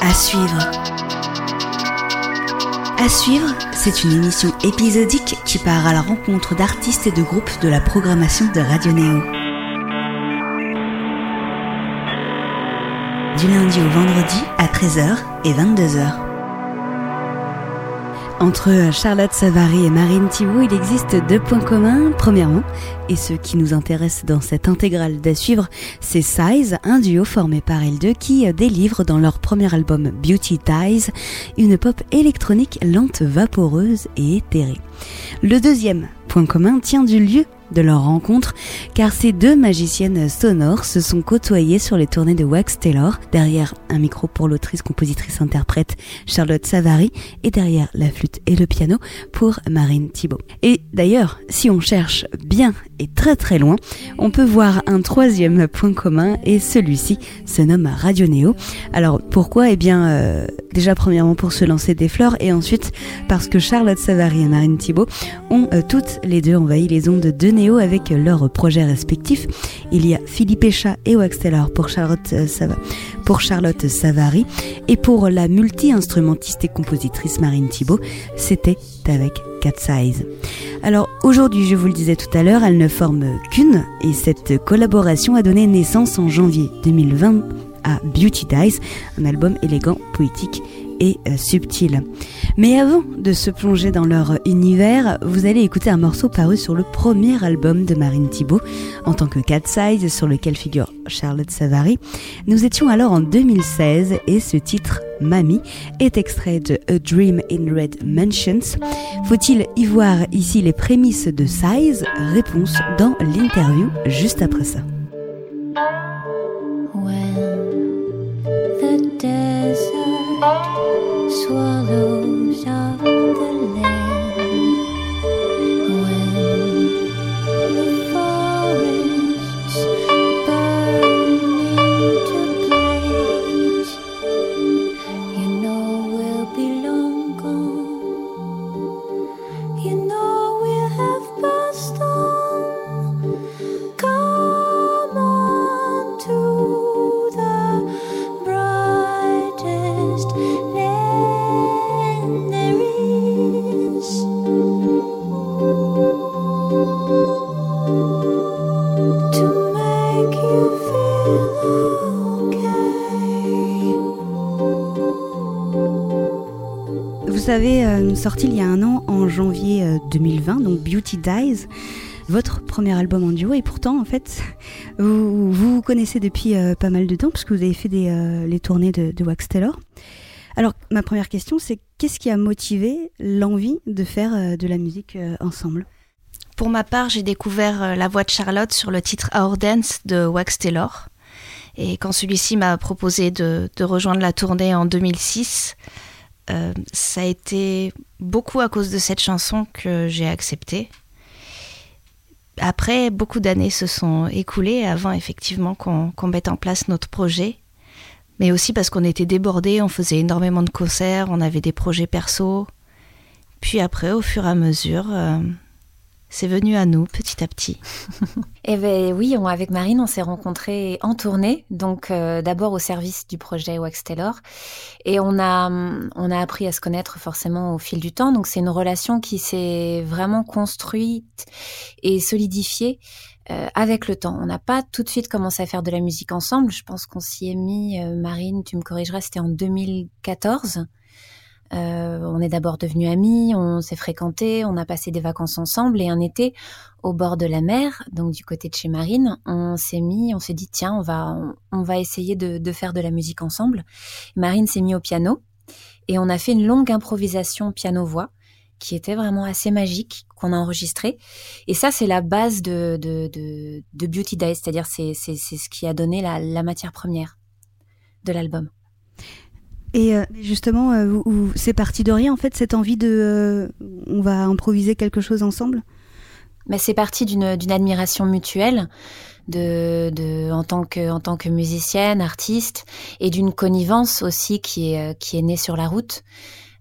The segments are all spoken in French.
À suivre. Suivre, c'est une émission épisodique qui part à la rencontre d'artistes et de groupes de la programmation de Radio Néo. Du lundi au vendredi à 13h et 22h. Entre Charlotte Savary et Marine Thibault, il existe deux points communs. Premièrement, et ce qui nous intéresse dans cette intégrale d'à suivre, c'est Size, un duo formé par elles deux qui délivre dans leur premier album Beauty Ties une pop électronique lente, vaporeuse et éthérée. Le deuxième point commun tient du lieu de leur rencontre, car ces deux magiciennes sonores se sont côtoyées sur les tournées de Wax Taylor, derrière un micro pour l'autrice, compositrice, interprète Charlotte Savary, et derrière la flûte et le piano pour Marine Thibault. Et d'ailleurs, si on cherche bien et très très loin, on peut voir un troisième point commun, et celui-ci se nomme Radio Néo. Alors pourquoi? Eh bien, euh, déjà premièrement pour se lancer des fleurs, et ensuite parce que Charlotte Savary et Marine Thibault ont euh, toutes les deux envahi les ondes de Avec leurs projets respectifs. Il y a Philippe Echa et Wax Taylor pour Charlotte, euh, pour Charlotte Savary et pour la multi-instrumentiste et compositrice Marine Thibault, c'était avec Cat Size. Alors aujourd'hui, je vous le disais tout à l'heure, elle ne forme qu'une et cette collaboration a donné naissance en janvier 2020 à Beauty Dies, un album élégant, poétique et euh, subtil. Mais avant de se plonger dans leur univers, vous allez écouter un morceau paru sur le premier album de Marine Thibault en tant que Cat Size sur lequel figure Charlotte Savary. Nous étions alors en 2016 et ce titre Mamie est extrait de A Dream in Red Mansions. Faut-il y voir ici les prémices de Size? Réponse dans l'interview juste après ça. Swallows up sorti il y a un an, en janvier 2020, euh, donc Beauty Dies, votre premier album en duo. Et pourtant, en fait, vous vous, connaissez depuis euh, pas mal de temps, puisque vous avez fait des, les tournées de, Wax Taylor. Alors, ma première question, c'est qu'est-ce qui a motivé l'envie de faire de la musique ensemble? Pour ma part, j'ai découvert la voix de Charlotte sur le titre Our Dance de Wax Taylor. Et quand celui-ci m'a proposé de, rejoindre la tournée en 2006, euh, ça a été beaucoup à cause de cette chanson que j'ai accepté. Après, beaucoup d'années se sont écoulées avant effectivement qu'on mette en place notre projet, mais aussi parce qu'on était débordés, on faisait énormément de concerts, on avait des projets perso. Puis après, au fur et à mesure, euh, c'est venu à nous petit à petit. Eh ben oui, avec Marine, on s'est rencontrés en tournée, donc euh, d'abord au service du projet Wax Taylor, et on a on a appris à se connaître forcément au fil du temps. Donc c'est une relation qui s'est vraiment construite et solidifiée euh, avec le temps. On n'a pas tout de suite commencé à faire de la musique ensemble. Je pense qu'on s'y est mis, euh, Marine, tu me corrigeras, c'était en 2014. Euh, on est d'abord devenus amis, on s'est fréquentés, on a passé des vacances ensemble et un été au bord de la mer, donc du côté de chez Marine, on s'est mis, on s'est dit tiens, on va, on, va essayer de, faire de la musique ensemble. Marine s'est mis au piano et on a fait une longue improvisation piano-voix qui était vraiment assez magique, qu'on a enregistré. Et ça, c'est la base de, Beauty Days, c'est-à-dire c'est, c'est, ce qui a donné la matière première de l'album. Et euh, justement, euh, c'est parti de rien en fait cette envie de, euh, on va improviser quelque chose ensemble? Mais c'est parti d'une admiration mutuelle de, de en tant que en tant que musicienne, artiste, et d'une connivence aussi qui est qui est née sur la route.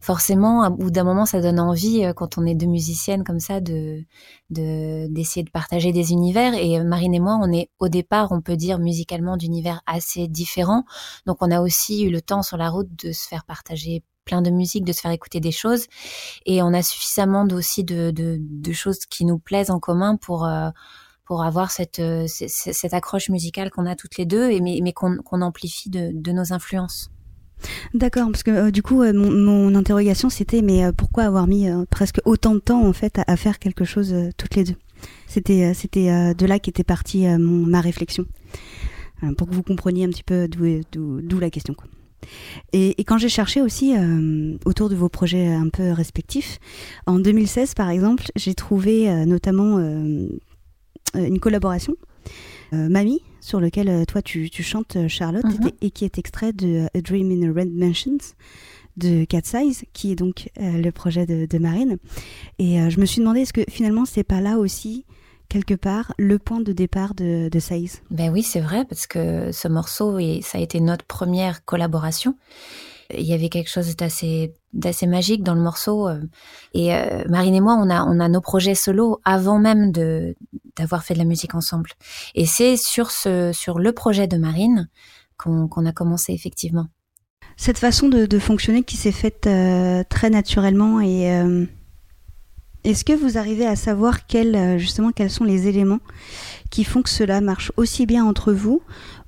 Forcément, au bout d'un moment, ça donne envie quand on est deux musiciennes comme ça de d'essayer de, partager des univers. Et Marine et moi, on est au départ, on peut dire musicalement d'univers assez différents. Donc, on a aussi eu le temps sur la route de se faire partager plein de musique, de se faire écouter des choses. Et on a suffisamment aussi de, de, choses qui nous plaisent en commun pour, euh, pour avoir cette, euh, cette, accroche musicale qu'on a toutes les deux, et, mais, mais qu'on amplifie de, de, nos influences. D'accord, parce que euh, du coup, mon, interrogation c'était mais pourquoi avoir mis presque autant de temps en fait à, faire quelque chose toutes les deux? C'était de là qu'était partie ma réflexion, pour que vous compreniez un petit peu d'où la question. Et, quand j'ai cherché aussi euh, autour de vos projets un peu respectifs, en 2016 par exemple, j'ai trouvé euh, notamment euh, une collaboration, Mamie, sur lequel toi tu, chantes Charlotte, mhm. et, qui est extrait de A Dream in a Red Mansions de Cat Size, qui est donc le projet de, de Marine. Et je me suis demandé, est-ce que finalement c'est pas là aussi quelque part le point de départ de, de Saïs. Ben oui, c'est vrai, parce que ce morceau, et ça a été notre première collaboration. Il y avait quelque chose d'assez d'assez magique dans le morceau. Euh, et euh, Marine et moi, on a on a nos projets solo avant même de d'avoir fait de la musique ensemble. Et c'est sur ce sur le projet de Marine qu'on a commencé effectivement. Cette façon de, fonctionner qui s'est faite euh, très naturellement et est-ce que vous arrivez à savoir euh, justement quels sont les éléments qui font que cela marche aussi bien entre vous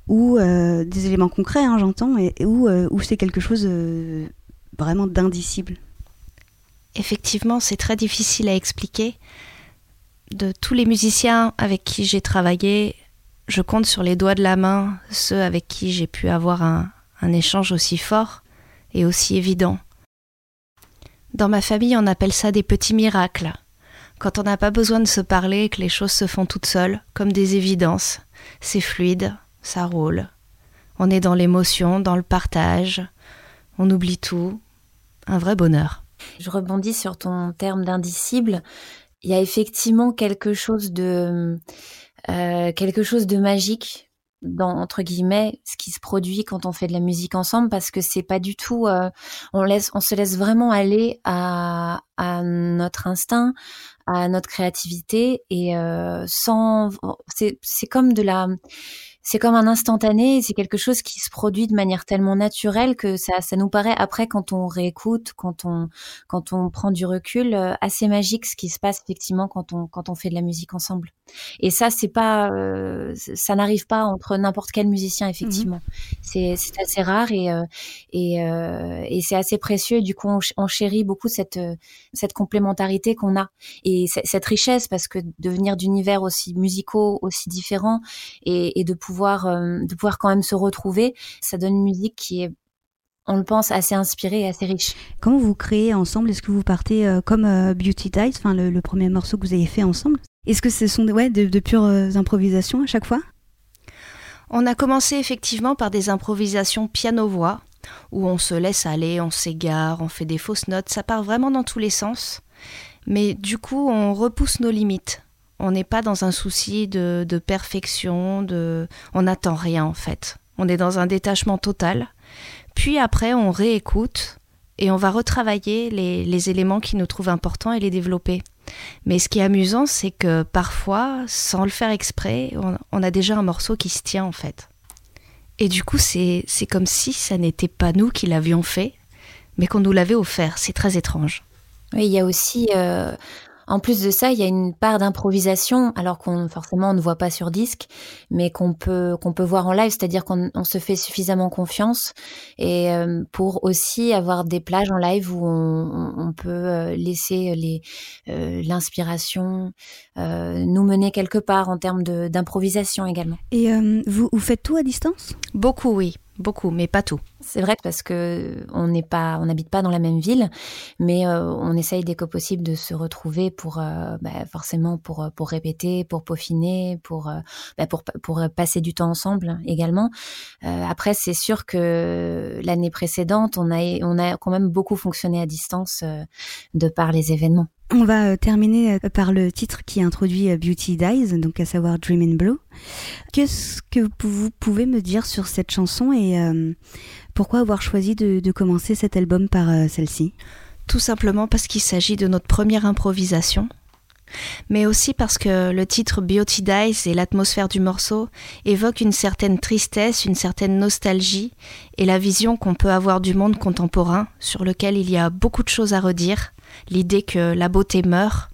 ou euh, des éléments concrets, hein, j'entends, euh, ou, c'est quelque chose vraiment d'indicible Effectivement, c'est très difficile à expliquer. De tous les musiciens avec qui j'ai travaillé, je compte sur les doigts de la main ceux avec qui j'ai pu avoir un échange aussi fort et aussi évident. Dans ma famille, on appelle ça des petits miracles. Quand on n'a pas besoin de se parler et que les choses se font toutes seules, comme des évidences. C'est fluide, ça roule. On est dans l'émotion, dans le partage. On oublie tout. Un vrai bonheur. Je rebondis sur ton terme d'indicible. Il y a effectivement quelque chose de euh, quelque chose de magique dans entre guillemets ce qui se produit quand on fait de la musique ensemble parce que c'est pas du tout euh, on laisse on se laisse vraiment aller à, notre instinct à notre créativité et euh, sans c'est comme de la c'est comme un instantané, c'est quelque chose qui se produit de manière tellement naturelle que ça, ça nous paraît après quand on réécoute, quand on, quand on prend du recul, euh, assez magique ce qui se passe effectivement quand on, quand on fait de la musique ensemble. Et ça, c'est pas, euh, ça n'arrive pas entre n'importe quel musicien effectivement. Mhm. C'est, assez rare et euh, et, et c'est assez précieux. Et du coup, on, chérit beaucoup cette cette complémentarité qu'on a et cette richesse parce que de venir d'univers aussi musicaux, aussi différents et, et de pouvoir euh, de pouvoir quand même se retrouver. Ça donne une musique qui est on le pense, assez inspirée et assez riche. Comment vous créez ensemble? Est-ce que vous partez euh, comme euh, Beauty Dice, enfin le, premier morceau que vous avez fait ensemble? Est-ce que ce sont ouais, de, de pures improvisations à chaque fois? On a commencé effectivement par des improvisations piano-voix, où on se laisse aller, on s'égare, on fait des fausses notes, ça part vraiment dans tous les sens. Mais du coup, on repousse nos limites. On n'est pas dans un souci de, perfection, de... on n'attend rien en fait. On est dans un détachement total. Puis après, on réécoute et on va retravailler les, éléments qui nous trouvent importants et les développer. Mais ce qui est amusant, c'est que parfois, sans le faire exprès, on, a déjà un morceau qui se tient en fait. Et du coup, c'est comme si ça n'était pas nous qui l'avions fait, mais qu'on nous l'avait offert. C'est très étrange. Oui, il y a aussi, euh, en plus de ça, il y a une part d'improvisation, alors qu'on forcément on ne voit pas sur disque, mais qu'on peut qu'on peut voir en live, c'est-à-dire qu'on se fait suffisamment confiance et euh, pour aussi avoir des plages en live où on, peut euh, laisser les euh, l'inspiration nous mener quelque part en termes d'improvisation également. Et vous, vous faites tout à distance? Beaucoup, oui. Beaucoup, mais pas tout. C'est vrai parce que on n'est pas, on n'habite pas dans la même ville, mais euh, on essaye dès que possible de se retrouver pour, euh, bah, forcément pour pour répéter, pour peaufiner, pour euh, bah, pour pour passer du temps ensemble également. après, c'est sûr que l'année précédente, on a on a quand même beaucoup fonctionné à distance de par les événements. On va euh, terminer euh, par le titre qui introduit euh, Beauty Dies, donc à savoir Dream in Blue. Qu'est-ce que vous pouvez me dire sur cette chanson et pourquoi avoir choisi de, commencer cet album par celle-ci? Tout simplement parce qu'il s'agit de notre première improvisation, mais aussi parce que le titre Beauty Dice et l'atmosphère du morceau évoquent une certaine tristesse, une certaine nostalgie et la vision qu'on peut avoir du monde contemporain sur lequel il y a beaucoup de choses à redire, l'idée que la beauté meurt.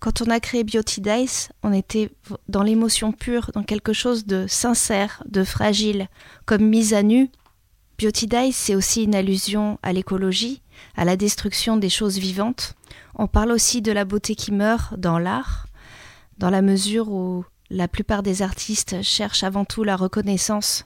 Quand on a créé Beauty Dice, on était dans l'émotion pure, dans quelque chose de sincère, de fragile, comme mise à nu. Beauty Dice, c'est aussi une allusion à l'écologie, à la destruction des choses vivantes. On parle aussi de la beauté qui meurt dans l'art, dans la mesure où la plupart des artistes cherchent avant tout la reconnaissance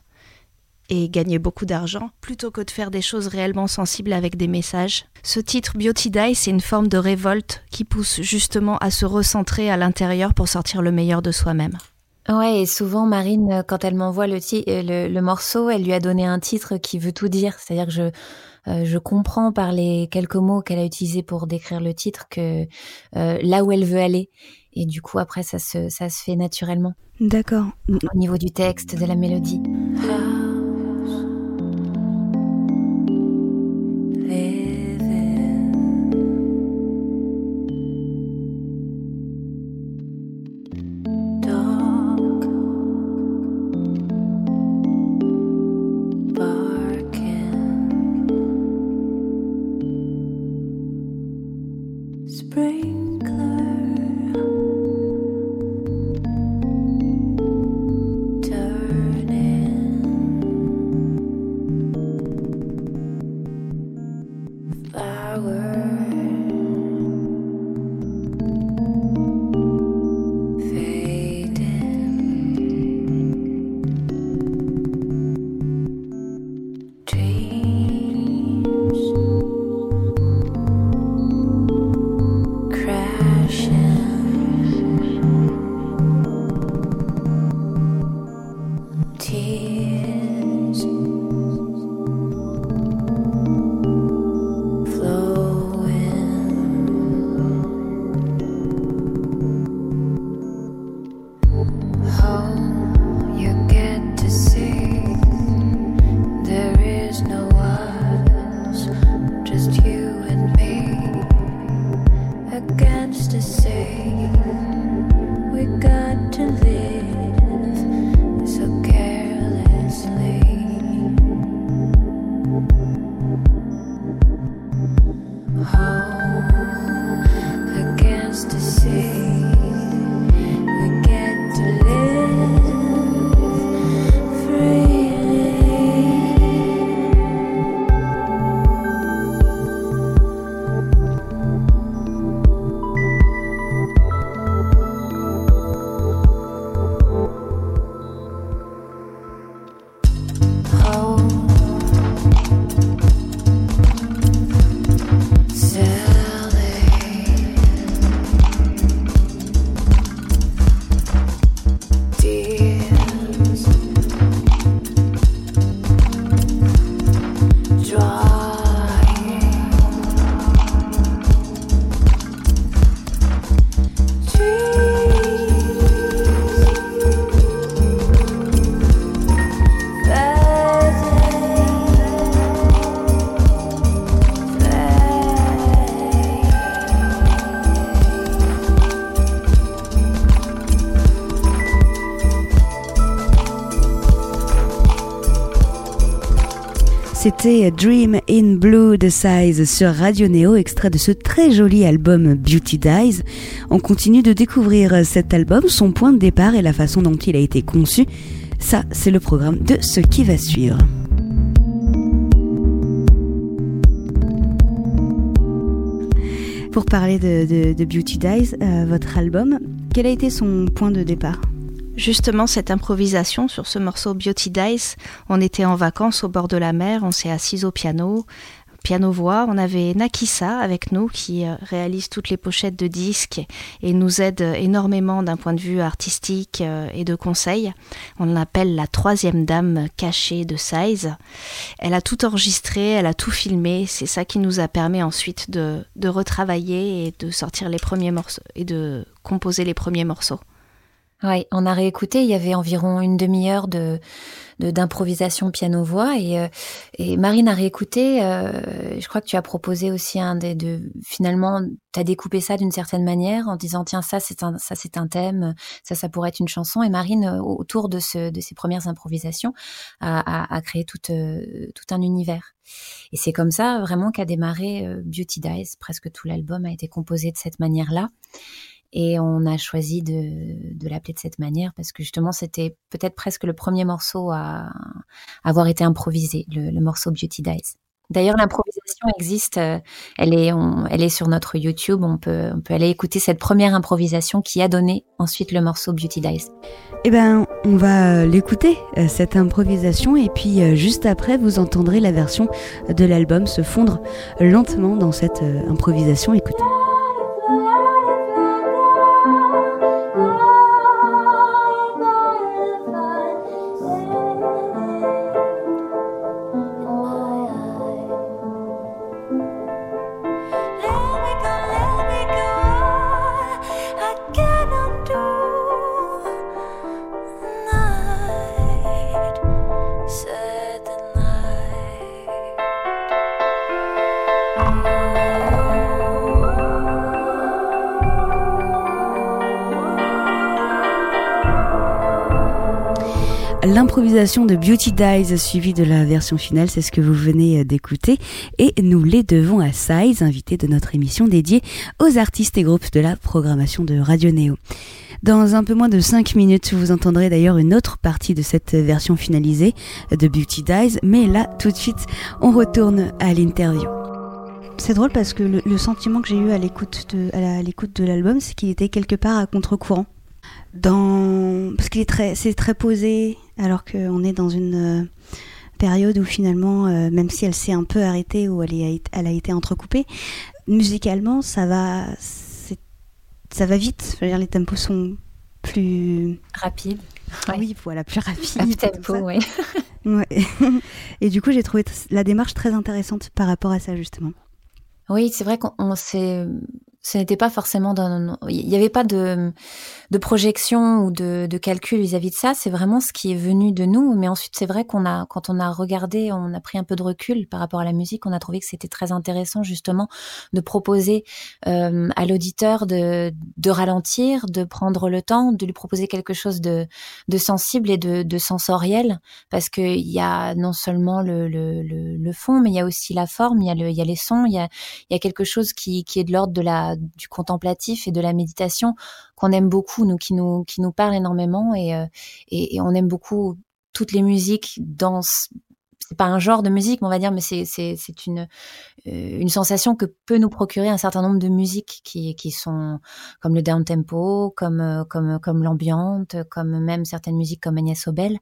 et gagner beaucoup d'argent plutôt que de faire des choses réellement sensibles avec des messages. Ce titre Beauty Die, c'est une forme de révolte qui pousse justement à se recentrer à l'intérieur pour sortir le meilleur de soi-même. Ouais, et souvent Marine, quand elle m'envoie le, le, le, morceau, elle lui a donné un titre qui veut tout dire. C'est-à-dire que je, euh, je comprends par les quelques mots qu'elle a utilisés pour décrire le titre que euh, là où elle veut aller. Et du coup, après, ça se, ça se fait naturellement. D'accord. Au niveau du texte, de la mélodie. C'était Dream in Blue de Size sur Radio Neo, extrait de ce très joli album Beauty Dies. On continue de découvrir cet album, son point de départ et la façon dont il a été conçu. Ça, c'est le programme de ce qui va suivre. Pour parler de, Beauty Dies, euh, votre album, quel a été son point de départ? Justement cette improvisation sur ce morceau Beauty Dice. On était en vacances au bord de la mer, on s'est assis au piano, piano-voix. On avait Nakisa avec nous qui euh, réalise toutes les pochettes de disques et nous aide énormément d'un point de vue artistique euh, et de conseil. On l'appelle la troisième dame cachée de Size. Elle a tout enregistré, elle a tout filmé. C'est ça qui nous a permis ensuite de, de retravailler et de sortir les premiers morceaux et de composer les premiers morceaux. Oui, on a réécouté. Il y avait environ une demi-heure de d'improvisation piano-voix et, euh, et Marine a réécouté. Euh, je crois que tu as proposé aussi un des de finalement tu as découpé ça d'une certaine manière en disant tiens ça c'est un ça c'est un thème, ça ça pourrait être une chanson et Marine euh, autour de ce de ces premières improvisations a, a, a créé tout tout un univers. Et c'est comme ça vraiment qu'a démarré Beauty Dies. Presque tout l'album a été composé de cette manière-là. Et on a choisi de, l'appeler de cette manière parce que justement c'était peut-être presque le premier morceau à, avoir été improvisé, le, morceau Beauty Dies. D'ailleurs, l'improvisation existe. Euh, elle est, sur notre YouTube. On peut, aller écouter cette première improvisation qui a donné ensuite le morceau Beauty Dies. Eh ben, on va l'écouter euh, cette improvisation et puis euh, juste après, vous entendrez la version de l'album se fondre lentement dans cette improvisation. Écoutez. De Beauty Dies suivie de la version finale, c'est ce que vous venez d'écouter. Et nous les devons à Size, invité de notre émission dédiée aux artistes et groupes de la programmation de Radio Néo. Dans un peu moins de 5 minutes, vous entendrez d'ailleurs une autre partie de cette version finalisée de Beauty Dies. Mais là, tout de suite, on retourne à l'interview. C'est drôle parce que le, sentiment que j'ai eu à l'écoute de, l'album, c'est qu'il était quelque part à contre-courant parce qu'il est très c'est très posé alors qu'on est dans une euh, période où finalement euh, même si elle s'est un peu arrêtée ou elle, est, elle a été entrecoupée musicalement ça va ça va vite. Je veux dire, les tempos sont plus rapides. Oui voilà plus rapides tempo oui ouais. et du coup j'ai trouvé la démarche très intéressante par rapport à ça justement. Oui, c'est vrai qu'on s'est ce n'était pas forcément dans, il n'y avait pas de, de projection ou de, de calcul vis-à-vis de ça. C'est vraiment ce qui est venu de nous. Mais ensuite, c'est vrai qu'on a, quand on a regardé, on a pris un peu de recul par rapport à la musique. On a trouvé que c'était très intéressant justement de proposer euh, à l'auditeur de, de ralentir, de prendre le temps, de lui proposer quelque chose de, de sensible et de, de sensoriel, parce que il y a non seulement le, le, le, le, fond, mais il y a aussi la forme. Il y a le, il y a les sons. Il y a, il y a quelque chose qui, qui est de l'ordre de la du contemplatif et de la méditation qu'on aime beaucoup, nous qui nous qui nous parle énormément. Et, euh, et, et on aime beaucoup toutes les musiques dans c'est pas un genre de musique, on va dire, mais c'est c'est c'est une euh, une sensation que peut nous procurer un certain nombre de musiques qui qui sont comme le down tempo, comme euh, comme comme l'ambiante, comme même certaines musiques comme Agnès Obel,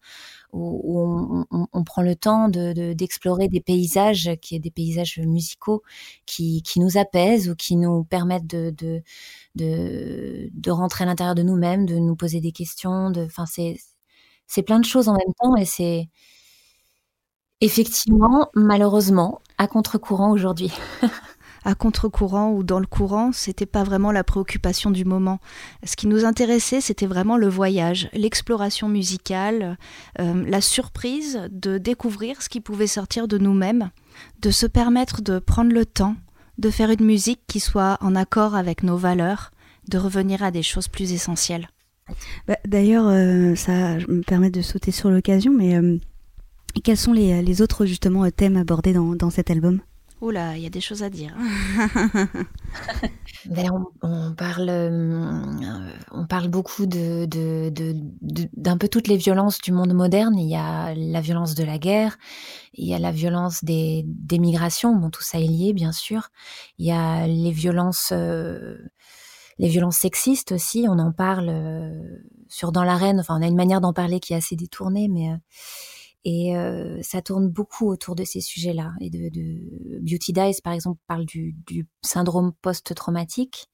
où, on, on, on, prend le temps de d'explorer des paysages qui est des paysages musicaux qui qui nous apaisent ou qui nous permettent de de de, de rentrer à l'intérieur de nous-mêmes, de nous poser des questions, de enfin c'est plein de choses en même temps et c'est Effectivement, malheureusement, à contre-courant aujourd'hui. à contre-courant ou dans le courant, c'était pas vraiment la préoccupation du moment. Ce qui nous intéressait, c'était vraiment le voyage, l'exploration musicale, euh, la surprise de découvrir ce qui pouvait sortir de nous-mêmes, de se permettre de prendre le temps, de faire une musique qui soit en accord avec nos valeurs, de revenir à des choses plus essentielles. Bah, d'ailleurs, euh, ça me permet de sauter sur l'occasion, mais euh, quels sont les, autres justement thèmes abordés dans, cet album? Oula, il y a des choses à dire. ben, on, parle, euh, on parle beaucoup de, d'un peu toutes les violences du monde moderne. Il y a la violence de la guerre, il y a la violence des, des migrations. Bon, tout ça est lié, bien sûr. Il y a les violences, euh, les violences sexistes aussi. On en parle euh, sur dans l'arène. Enfin, on a une manière d'en parler qui est assez détournée, mais et euh, ça tourne beaucoup autour de ces sujets-là. Et de, Beauty Dies, par exemple, parle du, syndrome post-traumatique,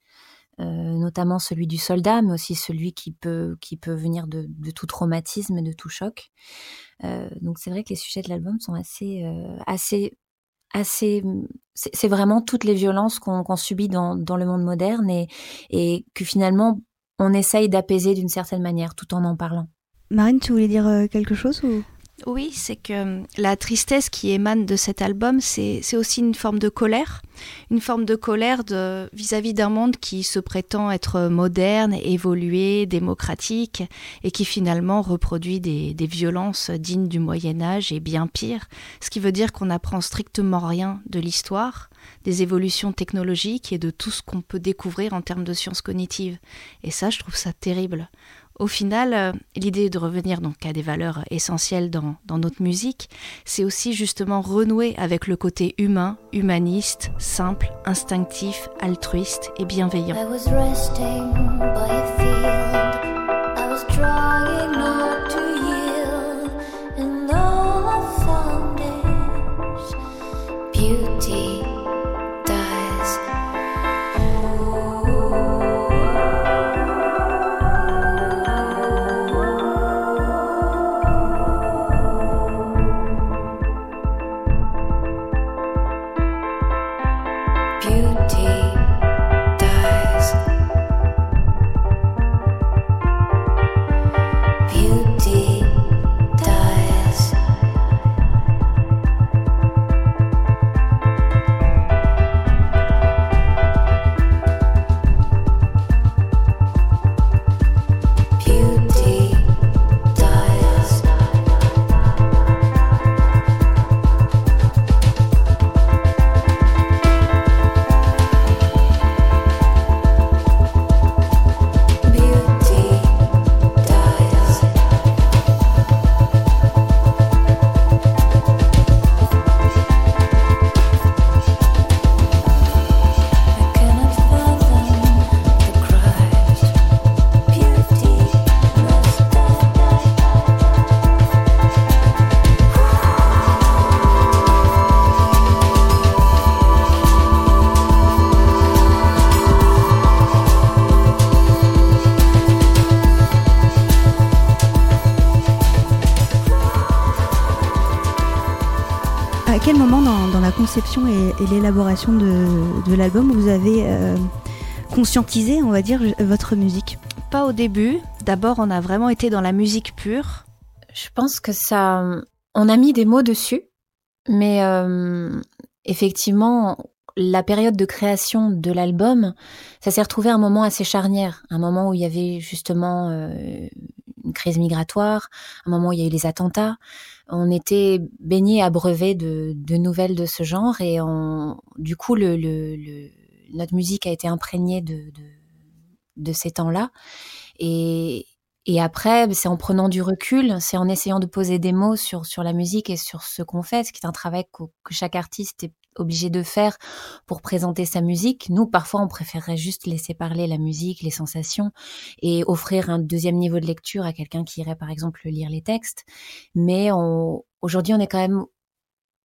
euh, notamment celui du soldat, mais aussi celui qui peut, qui peut venir de, tout traumatisme, de tout choc. Euh, donc c'est vrai que les sujets de l'album sont assez, assez, assez. C'est vraiment toutes les violences qu'on subit dans, le monde moderne et, et que finalement on essaye d'apaiser d'une certaine manière tout en en parlant. Marine, tu voulais dire quelque chose ou? Oui, c'est que hum, la tristesse qui émane de cet album, c'est aussi une forme de colère, une forme de colère vis-à-vis d'un monde qui se prétend être moderne, évolué, démocratique, et qui finalement reproduit des, violences dignes du Moyen Âge et bien pire, ce qui veut dire qu'on n'apprend strictement rien de l'histoire, des évolutions technologiques et de tout ce qu'on peut découvrir en termes de sciences cognitives. Et ça, je trouve ça terrible. Au final, euh, l'idée de revenir donc à des valeurs essentielles dans, notre musique, c'est aussi justement renouer avec le côté humain, humaniste, simple, instinctif, altruiste et bienveillant. Conception et, l'élaboration de, l'album, vous avez euh, conscientisé, on va dire, votre musique Pas au début. D'abord, on a vraiment été dans la musique pure. Je pense que ça, on a mis des mots dessus, mais euh, effectivement, la période de création de l'album, ça s'est retrouvé à un moment assez charnière, un moment où il y avait justement euh, une crise migratoire, un moment où il y a eu les attentats on était baigné, abreuvé de, de nouvelles de ce genre et on, du coup, le, le, notre musique a été imprégnée de, de, de ces temps-là. Et, et après, c'est en prenant du recul, c'est en essayant de poser des mots sur, sur la musique et sur ce qu'on fait, ce qui est un travail que, que chaque artiste est obligé de faire pour présenter sa musique. Nous, parfois, on préférerait juste laisser parler la musique, les sensations et offrir un deuxième niveau de lecture à quelqu'un qui irait, par exemple, lire les textes. Mais aujourd'hui, on est quand même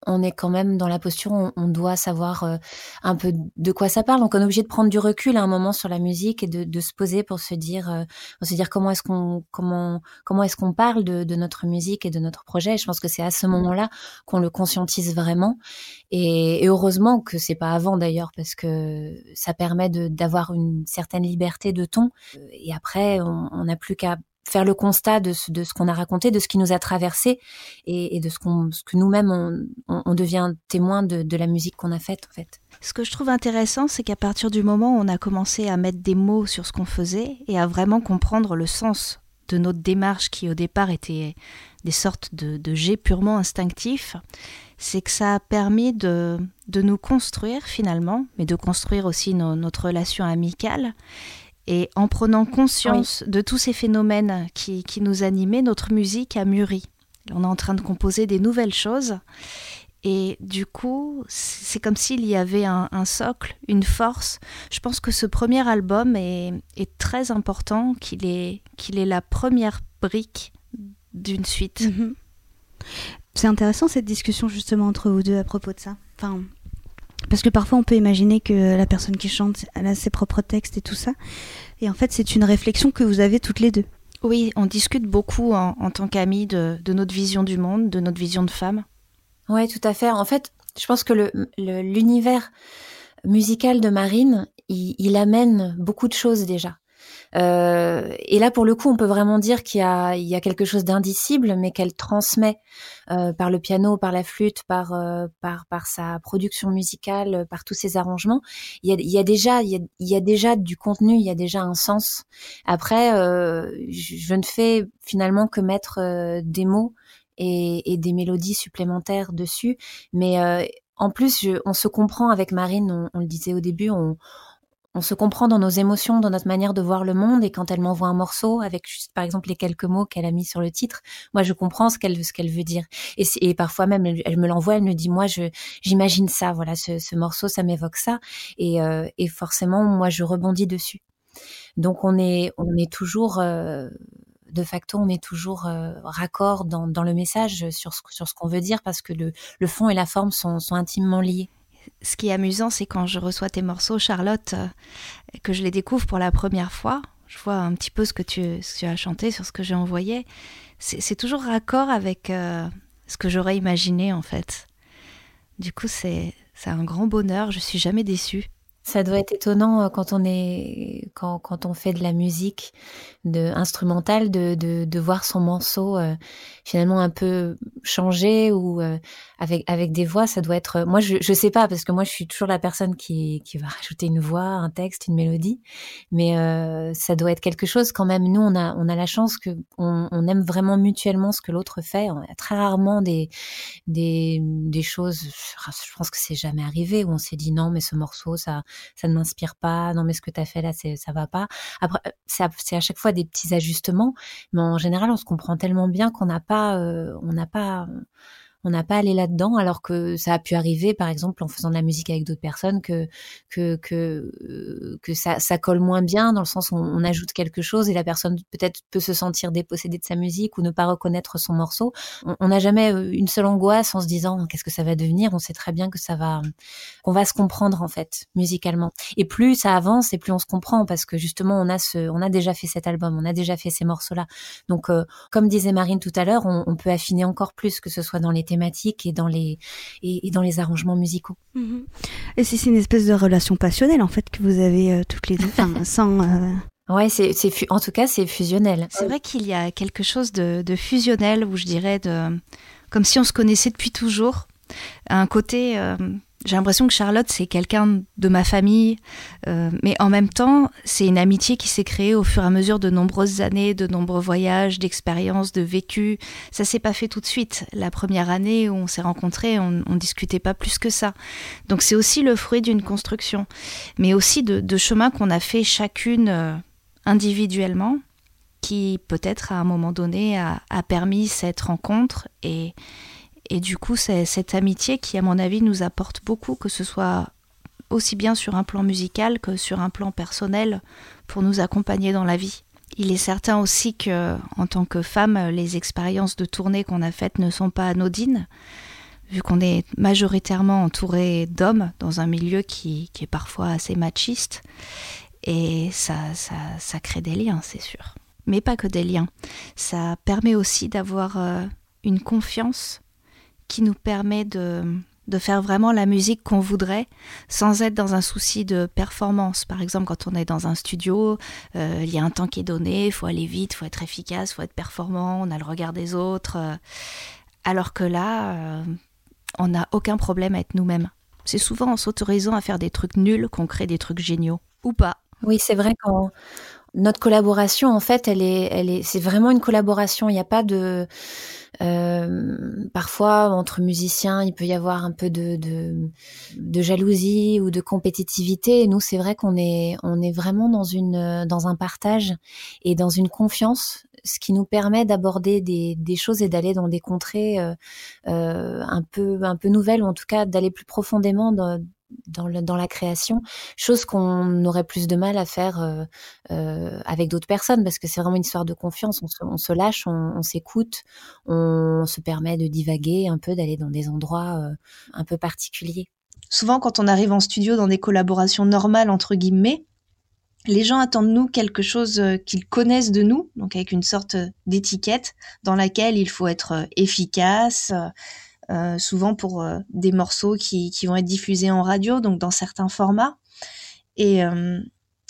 on est quand même dans la posture, on, on doit savoir euh, un peu de quoi ça parle. Donc on est obligé de prendre du recul à un moment sur la musique et de, de se poser pour se dire, euh, pour se dire comment est-ce qu'on comment comment est-ce qu'on parle de, de, notre musique et de notre projet. Et je pense que c'est à ce moment-là qu'on le conscientise vraiment. Et, et heureusement que c'est pas avant d'ailleurs parce que ça permet d'avoir une certaine liberté de ton. Et après, on n'a plus qu'à faire le constat de ce, de ce qu'on a raconté, de ce qui nous a traversé et, de ce, qu'on, ce que nous-mêmes on, devient témoin de, de la musique qu'on a faite en fait. Ce que je trouve intéressant, c'est qu'à partir du moment où on a commencé à mettre des mots sur ce qu'on faisait et à vraiment comprendre le sens de notre démarche qui au départ était des sortes de, de jets purement instinctifs, c'est que ça a permis de, de nous construire finalement, mais de construire aussi notre relation amicale et en prenant conscience de tous ces phénomènes qui, qui, nous animaient, notre musique a mûri. On est en train de composer des nouvelles choses. Et du coup, c'est comme s'il y avait un, socle, une force. Je pense que ce premier album est, est très important, qu'il est, qu'il est la première brique d'une suite. Mhm. C'est intéressant cette discussion justement entre vous deux à propos de ça. Enfin, parce que parfois on peut imaginer que la personne qui chante, elle a ses propres textes et tout ça. Et en fait, c'est une réflexion que vous avez toutes les deux. Oui, on discute beaucoup en, tant qu'amis de, notre vision du monde, de notre vision de femme. Oui, tout à fait. En fait, je pense que l'univers musical de Marine, il, amène beaucoup de choses déjà. Euh, et là, pour le coup, on peut vraiment dire qu'il y y a quelque chose d'indicible, mais qu'elle transmet euh, par le piano, par la flûte, par, euh, par, par sa production musicale, par tous ses arrangements. Il y a, il y a déjà, il y a, il y a, déjà du contenu, il y a déjà un sens. Après, euh, je, ne fais finalement que mettre euh, des mots et, et, des mélodies supplémentaires dessus, mais en plus, je, on se comprend avec Marine, on, on le disait au début, on, on se comprend dans nos émotions, dans notre manière de voir le monde. Et quand elle m'envoie un morceau avec juste, par exemple, les quelques mots qu'elle a mis sur le titre, moi, je comprends ce qu'elle ce qu'elle veut dire. Et, et, parfois même, elle, me l'envoie, elle me dit, moi, je j'imagine ça. Voilà, ce, ce morceau, ça m'évoque ça. Et, euh, et, forcément, moi, je rebondis dessus. Donc, on est on est toujours euh, de facto, on est toujours euh, raccord dans, dans, le message sur ce, sur ce qu'on veut dire parce que le, le fond et la forme sont, sont intimement liés ce qui est amusant, c'est quand je reçois tes morceaux, Charlotte, euh, que je les découvre pour la première fois. Je vois un petit peu ce que tu, as chanté sur ce que j'ai envoyé. C'est toujours raccord avec euh, ce que j'aurais imaginé, en fait. Du coup, c'est un grand bonheur. Je suis jamais déçue. Ça doit être étonnant euh, quand on est quand, quand on fait de la musique de instrumentale de, de, de voir son morceau euh, finalement un peu changer ou euh, avec avec des voix. Ça doit être moi je je sais pas parce que moi je suis toujours la personne qui qui va rajouter une voix un texte une mélodie. Mais euh, ça doit être quelque chose quand même. Nous on a on a la chance que on, on aime vraiment mutuellement ce que l'autre fait. Très rarement des des des choses je pense que c'est jamais arrivé où on s'est dit non mais ce morceau ça ça ne m'inspire pas, non mais ce que tu as fait là, ça va pas. Après, euh, c'est à, chaque fois des petits ajustements, mais en général, on se comprend tellement bien qu'on n'a pas, euh, on n'a pas on n'a pas allé là-dedans, alors que ça a pu arriver, par exemple, en faisant de la musique avec d'autres personnes, que que euh, que ça, ça colle moins bien, dans le sens où on, ajoute quelque chose et la personne peut-être peut se sentir dépossédée de sa musique ou ne pas reconnaître son morceau. On n'a jamais euh, une seule angoisse en se disant qu'est-ce que ça va devenir? On sait très bien que ça va, qu'on va se comprendre en fait musicalement. Et plus ça avance et plus on se comprend parce que justement on a ce, on a déjà fait cet album, on a déjà fait ces morceaux-là. Donc, euh, comme disait Marine tout à l'heure, on, peut affiner encore plus que ce soit dans les et dans les et, et dans les arrangements musicaux. Mm-hmm. Et si c'est une espèce de relation passionnelle en fait que vous avez euh, toutes les deux, enfin, sans. Euh... Ouais, c'est, c'est en tout cas c'est fusionnel. C'est vrai qu'il y a quelque chose de, de fusionnel où je dirais de comme si on se connaissait depuis toujours. Un côté euh, j'ai l'impression que Charlotte, c'est quelqu'un de ma famille, euh, mais en même temps, c'est une amitié qui s'est créée au fur et à mesure de nombreuses années, de nombreux voyages, d'expériences, de vécus. Ça s'est pas fait tout de suite. La première année où on s'est rencontrés, on, on discutait pas plus que ça. Donc c'est aussi le fruit d'une construction, mais aussi de, de chemins qu'on a fait chacune euh, individuellement, qui peut-être à un moment donné a, a permis cette rencontre et et du coup, c'est cette amitié qui, à mon avis, nous apporte beaucoup, que ce soit aussi bien sur un plan musical que sur un plan personnel, pour nous accompagner dans la vie. Il est certain aussi que, en tant que femme, les expériences de tournée qu'on a faites ne sont pas anodines, vu qu'on est majoritairement entouré d'hommes dans un milieu qui, qui, est parfois assez machiste. Et ça, ça, ça crée des liens, c'est sûr. Mais pas que des liens. Ça permet aussi d'avoir euh, une confiance qui nous permet de, de faire vraiment la musique qu'on voudrait sans être dans un souci de performance. Par exemple, quand on est dans un studio, euh, il y a un temps qui est donné, il faut aller vite, il faut être efficace, il faut être performant, on a le regard des autres. Euh, alors que là, euh, on n'a aucun problème à être nous-mêmes. C'est souvent en s'autorisant à faire des trucs nuls qu'on crée des trucs géniaux. Ou pas. Oui, c'est vrai quand notre collaboration, en fait, elle est, elle est, c'est vraiment une collaboration. Il n'y a pas de, euh, parfois entre musiciens, il peut y avoir un peu de, de, de jalousie ou de compétitivité. Nous, c'est vrai qu'on est, on est vraiment dans une, dans un partage et dans une confiance, ce qui nous permet d'aborder des, des choses et d'aller dans des contrées euh, euh, un peu, un peu nouvelles ou en tout cas d'aller plus profondément dans, dans, la création, chose qu'on aurait plus de mal à faire euh, euh, avec d'autres personnes, parce que c'est vraiment une histoire de confiance. On se, lâche, on, s'écoute, on, se permet de divaguer un peu, d'aller dans des endroits euh, un peu particuliers. Souvent, quand on arrive en studio dans des collaborations normales, entre guillemets, les gens attendent de nous quelque chose qu'ils connaissent de nous, donc avec une sorte d'étiquette dans laquelle il faut être efficace, euh, souvent pour euh, des morceaux qui, qui, vont être diffusés en radio, donc dans certains formats. Et euh,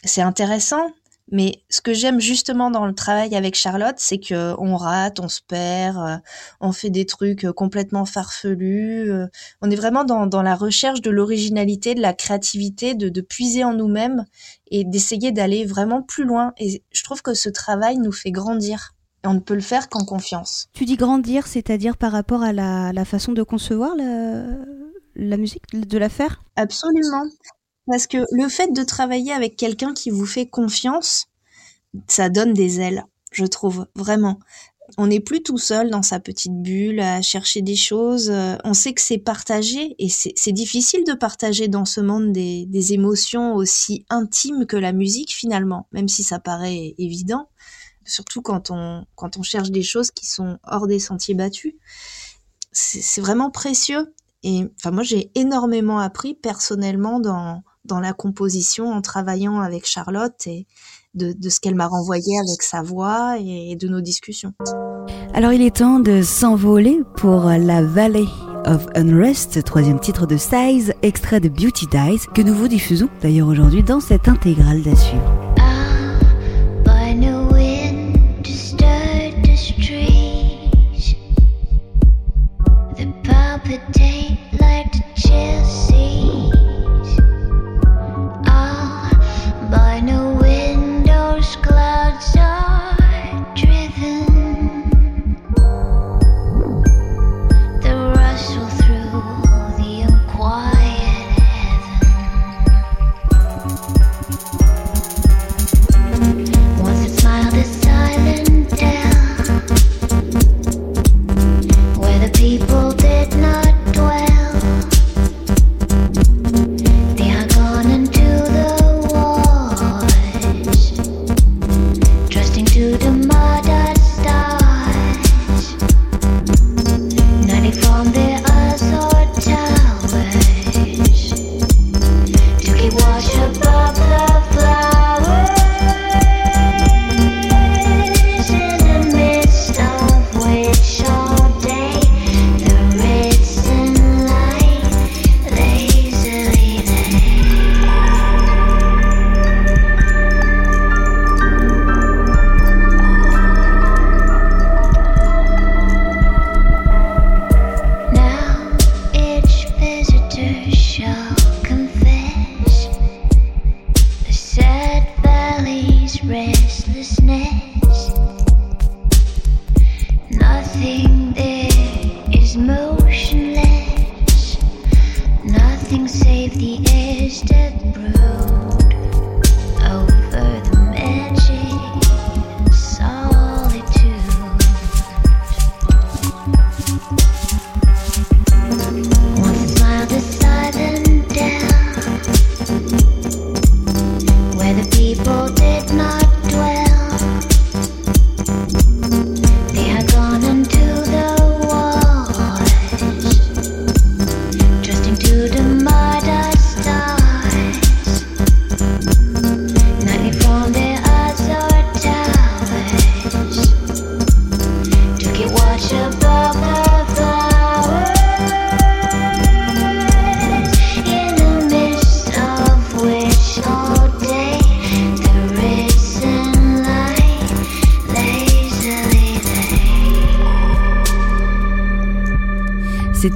c'est intéressant Mais ce que j'aime justement dans le travail avec Charlotte, c'est que on rate, on se perd, on fait des trucs complètement farfelus. On est vraiment dans, dans la recherche de l'originalité, de la créativité, de, de puiser en nous-mêmes et d'essayer d'aller vraiment plus loin. Et je trouve que ce travail nous fait grandir. Et on ne peut le faire qu'en confiance. Tu dis grandir, c'est-à-dire par rapport à la, la façon de concevoir la, la musique, de la faire? Absolument. Parce que le fait de travailler avec quelqu'un qui vous fait confiance, ça donne des ailes, je trouve, vraiment. On n'est plus tout seul dans sa petite bulle à chercher des choses. Euh, on sait que c'est partagé et c'est difficile de partager dans ce monde des, des, émotions aussi intimes que la musique finalement, même si ça paraît évident. Surtout quand on, quand on cherche des choses qui sont hors des sentiers battus. C'est vraiment précieux. Et enfin, moi, j'ai énormément appris personnellement dans, dans la composition en travaillant avec Charlotte et de, ce qu'elle m'a renvoyé avec sa voix et de nos discussions. Alors il est temps de s'envoler pour la Valley of Unrest, troisième titre de Size, extrait de Beauty Dies, que nous vous diffusons d'ailleurs aujourd'hui dans cette intégrale d'Assure. the day.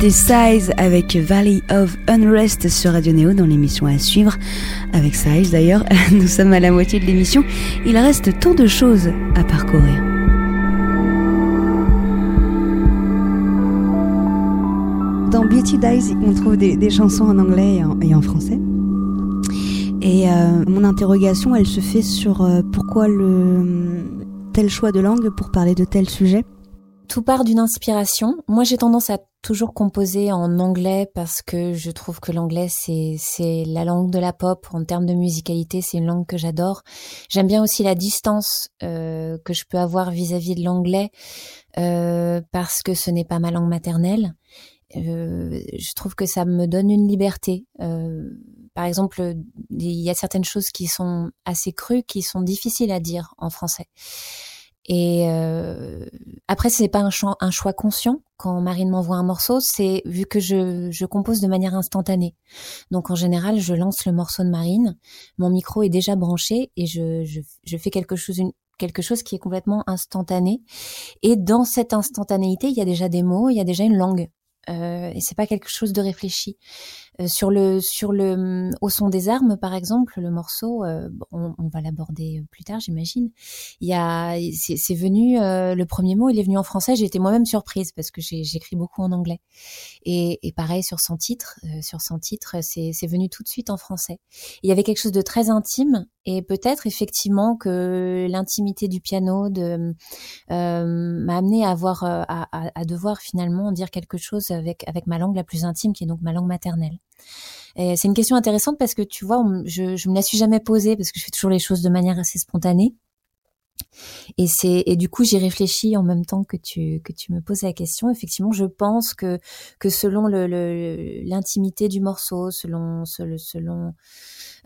C'était Size avec Valley of Unrest sur Radio Néo dans l'émission à suivre. Avec Size d'ailleurs, nous sommes à la moitié de l'émission. Il reste tant de choses à parcourir. Dans Beauty Dies, on trouve des, chansons en anglais et en, français. Et euh, mon interrogation, elle se fait sur euh, pourquoi le tel choix de langue pour parler de tel sujet. Tout part d'une inspiration. Moi, j'ai tendance à toujours composé en anglais parce que je trouve que l'anglais c'est c'est la langue de la pop. En termes de musicalité c'est une langue que j'adore. J'aime bien aussi la distance euh, que je peux avoir vis-à-vis de l'anglais euh, parce que ce n'est pas ma langue maternelle. Euh, je trouve que ça me donne une liberté. Euh, par exemple il y a certaines choses qui sont assez crues qui sont difficiles à dire en français Et euh, après, c'est pas un, un, choix conscient. Quand Marine m'envoie un morceau, c'est vu que je, je, compose de manière instantanée. Donc en général, je lance le morceau de Marine, mon micro est déjà branché et je, je, je fais quelque chose, une, quelque chose qui est complètement instantané. Et dans cette instantanéité, il y a déjà des mots, il y a déjà une langue. Euh, et c'est pas quelque chose de réfléchi. Euh, sur le sur le au son des armes par exemple le morceau euh, on, on, va l'aborder plus tard j'imagine. Il y a c'est venu euh, le premier mot il est venu en français. J'ai été moi-même surprise parce que j'écris beaucoup en anglais. Et, et pareil sur son titre sur son titre c'est venu tout de suite en français. Il y avait quelque chose de très intime et peut-être effectivement que l'intimité du piano de m'a amené à avoir à, à, à devoir finalement dire quelque chose avec avec ma langue la plus intime qui est donc ma langue maternelle c'est une question intéressante parce que tu vois, je, me la suis jamais posée parce que je fais toujours les choses de manière assez spontanée. Et c'est et du coup j'y réfléchis en même temps que tu que tu me poses la question. Effectivement, je pense que que selon le l'intimité du morceau, selon selon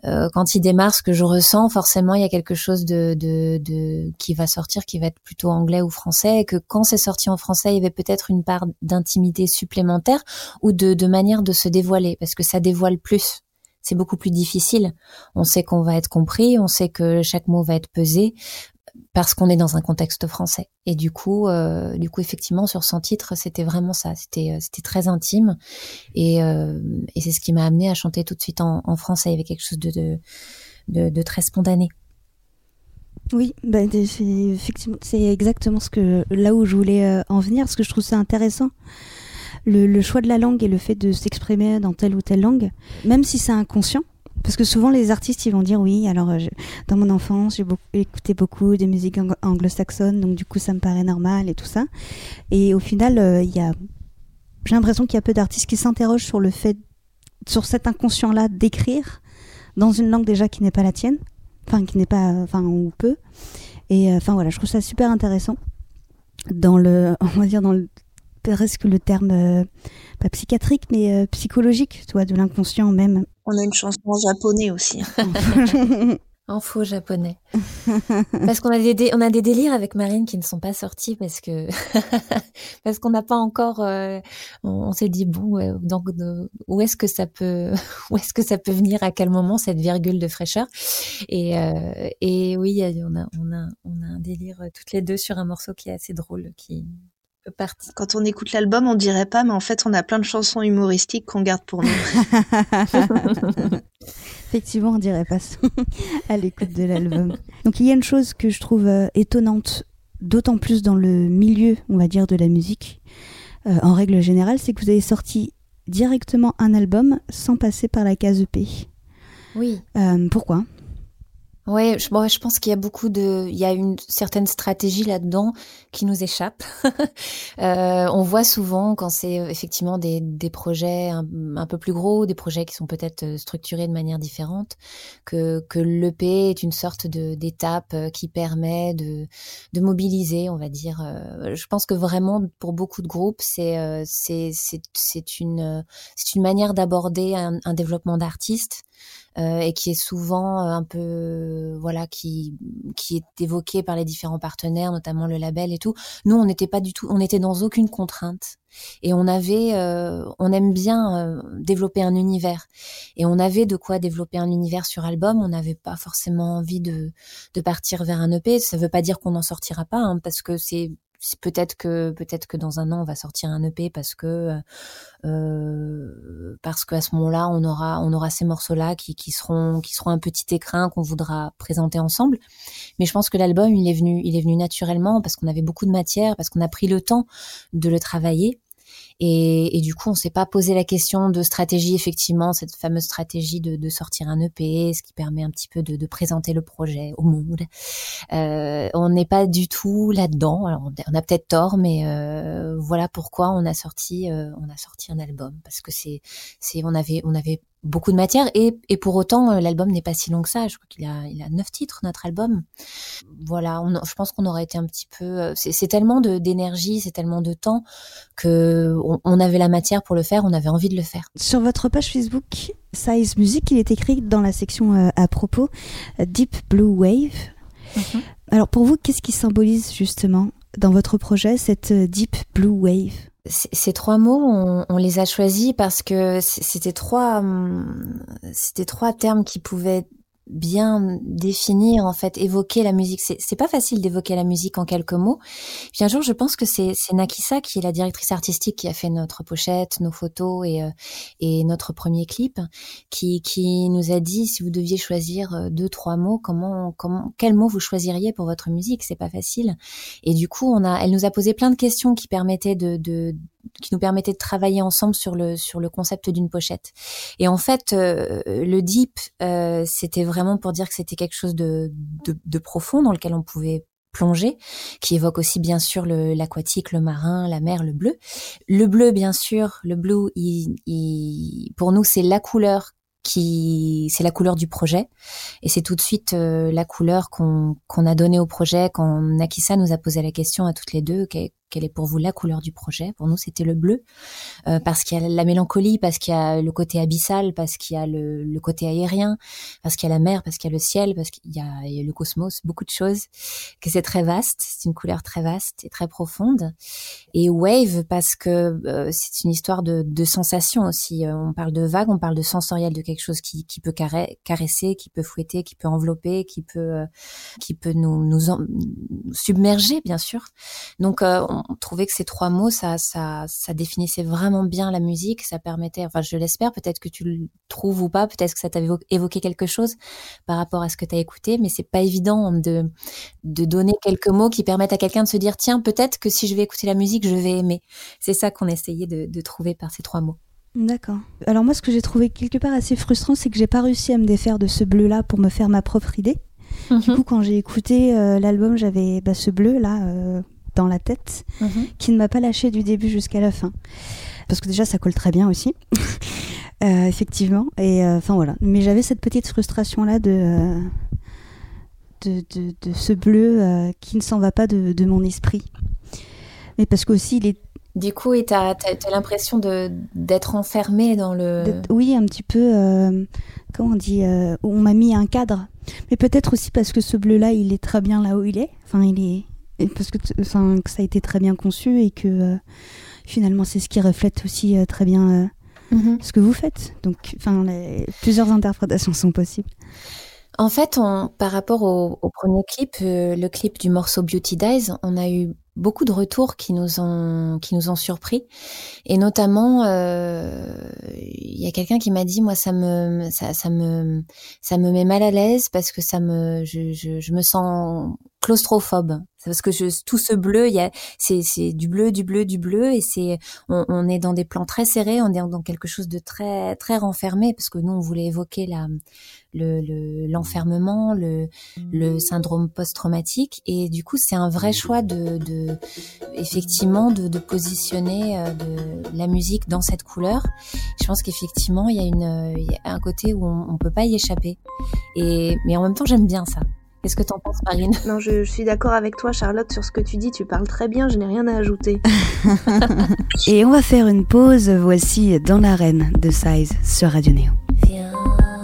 euh, quand il démarre, ce que je ressens, forcément, il y a quelque chose de, de, de, qui va sortir, qui va être plutôt anglais ou français, et que quand c'est sorti en français, il y avait peut-être une part d'intimité supplémentaire ou de, de manière de se dévoiler, parce que ça dévoile plus. C'est beaucoup plus difficile. On sait qu'on va être compris, on sait que chaque mot va être pesé parce qu'on est dans un contexte français. Et du coup, euh, du coup, effectivement, sur son titre, c'était vraiment ça. C'était, euh, c'était très intime, et, euh, et c'est ce qui m'a amené à chanter tout de suite en, français. Il y avait quelque chose de, de, très spontané. Oui, bah, effectivement, c'est exactement ce que là où je voulais en venir, parce que je trouve ça intéressant. Le choix de la langue et le fait de s'exprimer dans telle ou telle langue, même si c'est inconscient, parce que souvent les artistes ils vont dire oui, alors euh, dans mon enfance j'ai écouté beaucoup de musique anglo-saxonne, donc du coup ça me paraît normal et tout ça. Et au final, euh, j'ai l'impression qu'il y a peu d'artistes qui s'interrogent sur le fait, sur cet inconscient-là d'écrire dans une langue déjà qui n'est pas la tienne, enfin qui n'est pas, enfin ou peu. Et euh, enfin voilà, je trouve ça super intéressant dans le, on va dire dans le presque le terme pas psychiatrique mais psychologique, tu vois, de l'inconscient même on a une chanson en japonais aussi. en faux japonais. parce qu'on a des on a des délires avec Marine qui ne sont pas sortis parce que parce qu'on n'a pas encore euh, on, s'est dit bon donc où est-ce que ça peut où est-ce que ça peut venir à quel moment cette virgule de fraîcheur? Et euh, et oui on a on a on a un délire euh, toutes les deux sur un morceau qui est assez drôle qui quand on écoute l'album, on dirait pas, mais en fait, on a plein de chansons humoristiques qu'on garde pour nous. Effectivement, on dirait pas ça à l'écoute de l'album. Donc, il y a une chose que je trouve euh, étonnante, d'autant plus dans le milieu, on va dire, de la musique, euh, en règle générale, c'est que vous avez sorti directement un album sans passer par la case EP. Oui. Euh, pourquoi? Ouais, je, je pense qu'il y a beaucoup de, il y a une certaine stratégie là-dedans qui nous échappe. euh, on voit souvent quand c'est euh, effectivement des, des projets un, peu plus gros, des projets qui sont peut-être euh, structurés de manière différente, que que l'EP est une sorte de d'étape euh, qui permet de de mobiliser, on va dire. Je pense que vraiment pour beaucoup de groupes, c'est c'est c'est c'est une c'est une manière d'aborder un, un développement d'artiste euh, et qui est souvent euh, un peu voilà qui qui est évoqué par les différents partenaires, notamment le label et tout. Nous, on n'était pas du tout, on était dans aucune contrainte et on avait, euh, on aime bien développer un univers et on avait de quoi développer un univers sur album. On n'avait pas forcément envie de de partir vers un EP. Ça veut pas dire qu'on n'en sortira pas, hein, parce que c'est peut-être que peut-être que dans un an on va sortir un EP parce que euh, parce qu'à ce moment-là on aura on aura ces morceaux là qui, qui seront qui seront un petit écrin qu'on voudra présenter ensemble. Mais je pense que l'album il est venu il est venu naturellement parce qu'on avait beaucoup de matière parce qu'on a pris le temps de le travailler et, et, du coup, on s'est pas posé la question de stratégie, effectivement, cette fameuse stratégie de, de sortir un EP, ce qui permet un petit peu de, de présenter le projet au monde. Euh, on n'est pas du tout là-dedans. Alors, on a peut-être tort, mais euh, voilà pourquoi on a sorti, euh, on a sorti un album parce que c'est, c'est, on avait, on avait beaucoup de matière et, et pour autant euh, l'album n'est pas si long que ça. Je crois qu'il a il a neuf titres notre album. Voilà on, je pense qu'on aurait été un petit peu euh, c'est tellement de d'énergie c'est tellement de temps que on, avait la matière pour le faire on avait envie de le faire. Sur votre page Facebook Size Music il est écrit dans la section euh, à propos Deep Blue Wave. Mhm. Alors pour vous, qu'est-ce qui symbolise justement dans votre projet cette Deep Blue Wave? Ces trois mots, on, les a choisis parce que c'était trois, hum, c'était trois termes qui pouvaient bien définir en fait évoquer la musique. C'est pas facile d'évoquer la musique en quelques mots. Puis un jour je pense que c'est Nakisa qui est la directrice artistique qui a fait notre pochette nos photos et euh, et notre premier clip qui qui nous a dit si vous deviez choisir euh, deux trois mots comment comment quel mot vous choisiriez pour votre musique? C'est pas facile. Et du coup on a elle nous a posé plein de questions qui permettaient de de qui nous permettait de travailler ensemble sur le sur le concept d'une pochette. Et en fait, euh, le deep, euh, c'était vraiment pour dire que c'était quelque chose de, de, de, profond dans lequel on pouvait plonger, qui évoque aussi bien sûr l'aquatique, le, marin, la mer, le bleu. Le bleu, bien sûr, le blue, il, il, pour nous, c'est la couleur qui c'est la couleur du projet et c'est tout de suite euh, la couleur qu'on qu'on a donnée au projet quand Nakisa nous a posé la question à toutes les deux quelle est pour vous la couleur du projet Pour nous, c'était le bleu, euh, parce qu'il y a la mélancolie, parce qu'il y a le côté abyssal, parce qu'il y a le, le, côté aérien, parce qu'il y a la mer, parce qu'il y a le ciel, parce qu'il y, y, a le cosmos, beaucoup de choses, que c'est très vaste, c'est une couleur très vaste et très profonde. Et wave, parce que euh, c'est une histoire de, de sensations aussi. Euh, on parle de vague, on parle de sensoriel, de quelque chose qui, qui peut caresser, qui peut fouetter, qui peut envelopper, qui peut, qui peut nous, nous, submerger, bien sûr. Donc, on, on trouvait que ces trois mots, ça, ça, ça définissait vraiment bien la musique. Ça permettait, enfin, je l'espère, peut-être que tu le trouves ou pas, peut-être que ça t'avait évoqué quelque chose par rapport à ce que tu as écouté, mais c'est pas évident de, de donner quelques mots qui permettent à quelqu'un de se dire, tiens, peut-être que si je vais écouter la musique, je vais aimer. C'est ça qu'on essayait de, de trouver par ces trois mots. D'accord. Alors moi, ce que j'ai trouvé quelque part assez frustrant, c'est que j'ai pas réussi à me défaire de ce bleu-là pour me faire ma propre idée. Du mhm. coup, quand j'ai écouté euh, l'album, j'avais bah, ce bleu-là euh, dans la tête mhm. qui ne m'a pas lâché du début jusqu'à la fin. Parce que déjà, ça colle très bien aussi. euh, effectivement. Et euh, enfin voilà. Mais j'avais cette petite frustration là de, euh, de, de, de, ce bleu euh, qui ne s'en va pas de, de, mon esprit. Mais parce qu'aussi, il est. Du coup, et t'as as, l'impression d'être enfermé dans le. Oui, un petit peu. comment on dit On m'a mis un cadre. Mais peut-être aussi parce que ce bleu-là, il est très bien là où il est. Enfin, il est et parce que, enfin, que ça a été très bien conçu et que euh, finalement c'est ce qui reflète aussi euh, très bien euh, mm-hmm. ce que vous faites. Donc, enfin, plusieurs interprétations sont possibles. En fait, on, par rapport au, au premier clip, le clip du morceau Beauty Dies, on a eu beaucoup de retours qui nous ont qui nous ont surpris et notamment il y a quelqu'un qui m'a dit moi ça me ça, ça me ça me met mal à l'aise parce que ça me je, je, je me sens claustrophobe parce que je, tout ce bleu, il c'est, du bleu, du bleu, du bleu, et c'est, on, on, est dans des plans très serrés, on est dans quelque chose de très, très renfermé, parce que nous, on voulait évoquer la, le, l'enfermement, le, le syndrome post-traumatique, et du coup, c'est un vrai choix de, de effectivement, de, de positionner euh, de la musique dans cette couleur. Je pense qu'effectivement, il y a une, y a un côté où on, on peut pas y échapper, et mais en même temps, j'aime bien ça. Qu'est-ce que t'en penses, Marine? Non, je, je suis d'accord avec toi, Charlotte, sur ce que tu dis. Tu parles très bien, je n'ai rien à ajouter. Et on va faire une pause. Voici Dans l'arène de Size sur Radio Néo. Vous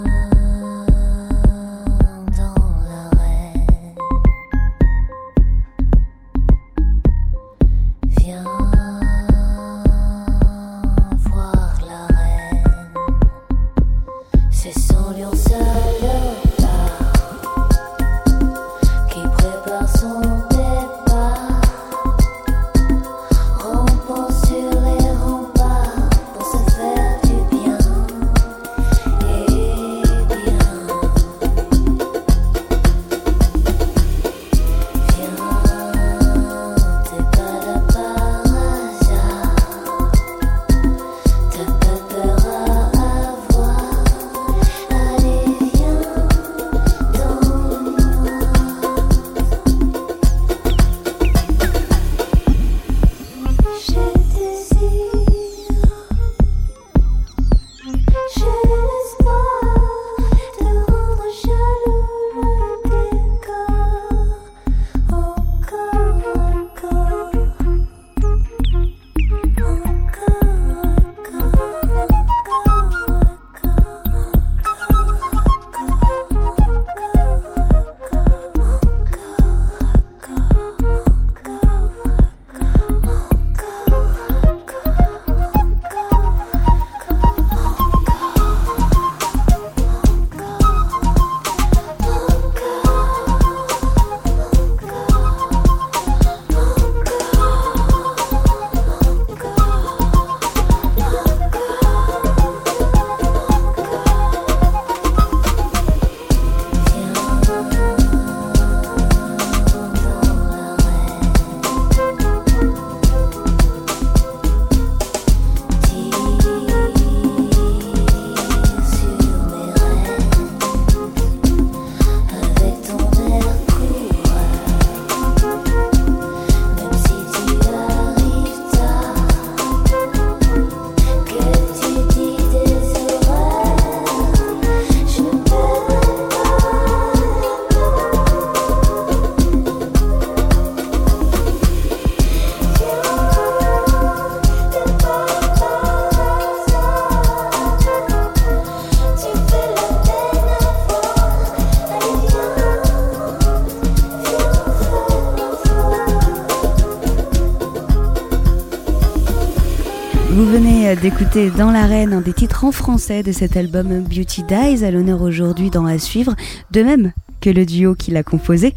d'écouter Dans l'arène un des titres en français de cet album Beauty Dies, à l'honneur aujourd'hui dans À suivre, de même que le duo qui l'a composé.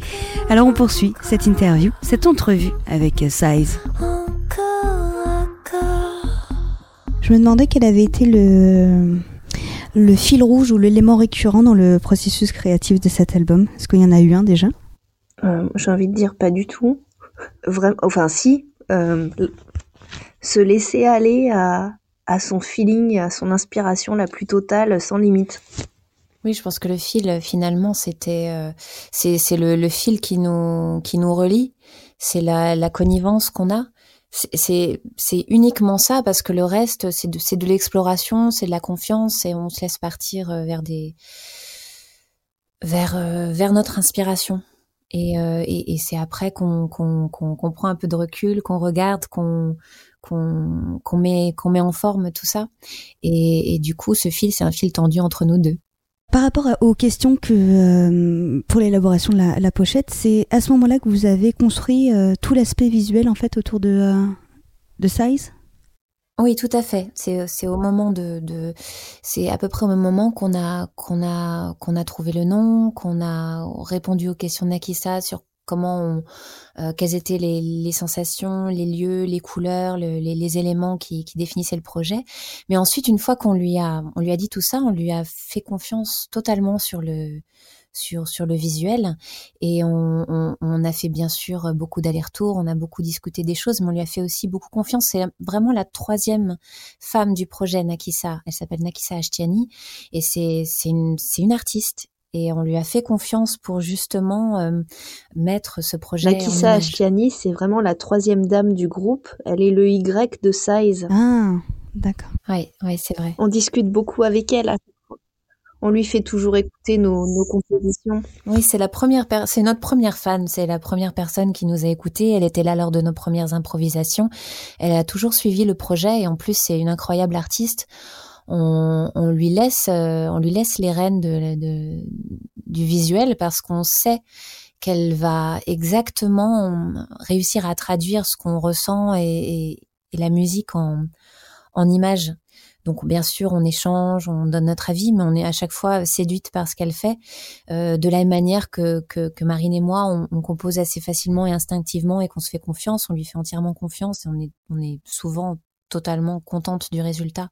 Alors on poursuit cette interview, cette entrevue avec Size. Je me demandais quel avait été le, le fil rouge ou l'élément récurrent dans le processus créatif de cet album. Est-ce qu'il y en a eu un déjà? Euh, J'ai envie de dire pas du tout. Vraiment, enfin si, euh, se laisser aller à, à son feeling, à son inspiration la plus totale, sans limite. Oui, je pense que le fil, finalement, c'était, euh, c'est, le, fil qui nous, qui nous relie. C'est la, la connivence qu'on a c'est uniquement ça parce que le reste c'est de, l'exploration, c'est de la confiance et on se laisse partir euh, vers euh, vers notre inspiration. Et c'est après qu'on qu'on qu'on prend un peu de recul, qu'on regarde, qu'on qu'on met qu'on met en forme tout ça. Et, et du coup, ce fil, c'est un fil tendu entre nous deux. Par rapport aux questions que euh, pour l'élaboration de la, pochette, c'est à ce moment-là que vous avez construit euh, tout l'aspect visuel en fait autour de euh, de Size? Oui, tout à fait. C'est au moment de, de c'est à peu près au même moment qu'on a qu'on a qu'on a trouvé le nom, qu'on a répondu aux questions de Nakisa sur comment on, euh, quelles étaient les, les, sensations, les lieux, les couleurs, les, les, éléments qui, qui, définissaient le projet. Mais ensuite, une fois qu'on lui a, on lui a dit tout ça, on lui a fait confiance totalement sur le sur sur le visuel et on, on, on a fait bien sûr beaucoup d'allers-retours, on a beaucoup discuté des choses, mais on lui a fait aussi beaucoup confiance. C'est vraiment la troisième femme du projet Nakisa. Elle s'appelle Nakisa Ashtiani et c'est une c'est une artiste et on lui a fait confiance pour justement euh, mettre ce projet. Nakisa Ashtiani, c'est vraiment la troisième dame du groupe. Elle est le Y de Size. Ah, d'accord. Oui, oui, c'est vrai. On discute beaucoup avec elle. On lui fait toujours écouter nos, nos compositions. Oui, c'est la première, c'est notre première fan. C'est la première personne qui nous a écoutés. Elle était là lors de nos premières improvisations. Elle a toujours suivi le projet et en plus, c'est une incroyable artiste on, on, lui laisse, euh, on lui laisse les rênes de, de du visuel parce qu'on sait qu'elle va exactement réussir à traduire ce qu'on ressent et, et, et, la musique en, en images. Donc bien sûr, on échange, on donne notre avis, mais on est à chaque fois séduite par ce qu'elle fait, euh, de la même manière que, que, que Marine et moi, on, on, compose assez facilement et instinctivement et qu'on se fait confiance, on lui fait entièrement confiance et on est, on est souvent totalement contente du résultat.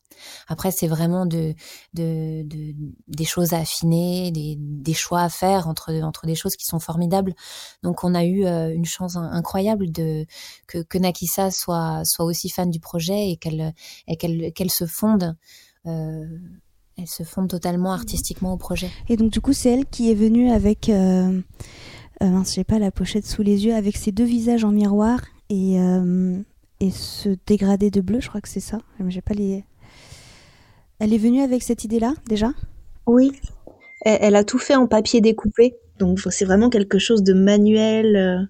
Après, c'est vraiment de, de, de, des choses à affiner, des, des, choix à faire entre, entre des choses qui sont formidables. Donc, on a eu euh, une chance incroyable de que, que Nakisa soit, soit aussi fan du projet et qu'elle se fonde. Euh, elle se fonde totalement artistiquement au projet. Et donc, du coup, c'est elle qui est venue avec, euh, euh, je sais pas, la pochette sous les yeux, avec ses deux visages en miroir et euh, et ce dégradé de bleu, je crois que c'est ça. J'ai pas les. Elle est venue avec cette idée-là déjà? Oui, elle, a tout fait en papier découpé, donc c'est vraiment quelque chose de manuel, euh,